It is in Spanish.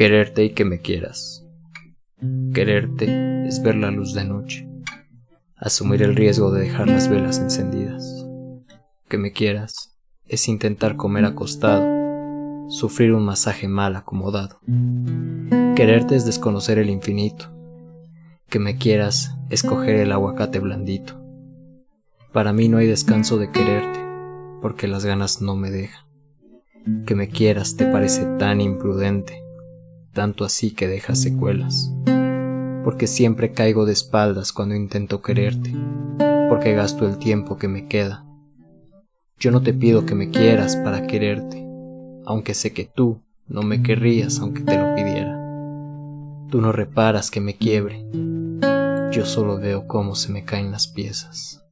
Quererte y que me quieras. Quererte es ver la luz de noche, asumir el riesgo de dejar las velas encendidas. Que me quieras es intentar comer acostado, sufrir un masaje mal acomodado. Quererte es desconocer el infinito. Que me quieras es coger el aguacate blandito. Para mí no hay descanso de quererte, porque las ganas no me dejan. Que me quieras te parece tan imprudente tanto así que deja secuelas. Porque siempre caigo de espaldas cuando intento quererte, porque gasto el tiempo que me queda. Yo no te pido que me quieras para quererte, aunque sé que tú no me querrías aunque te lo pidiera. Tú no reparas que me quiebre, yo solo veo cómo se me caen las piezas.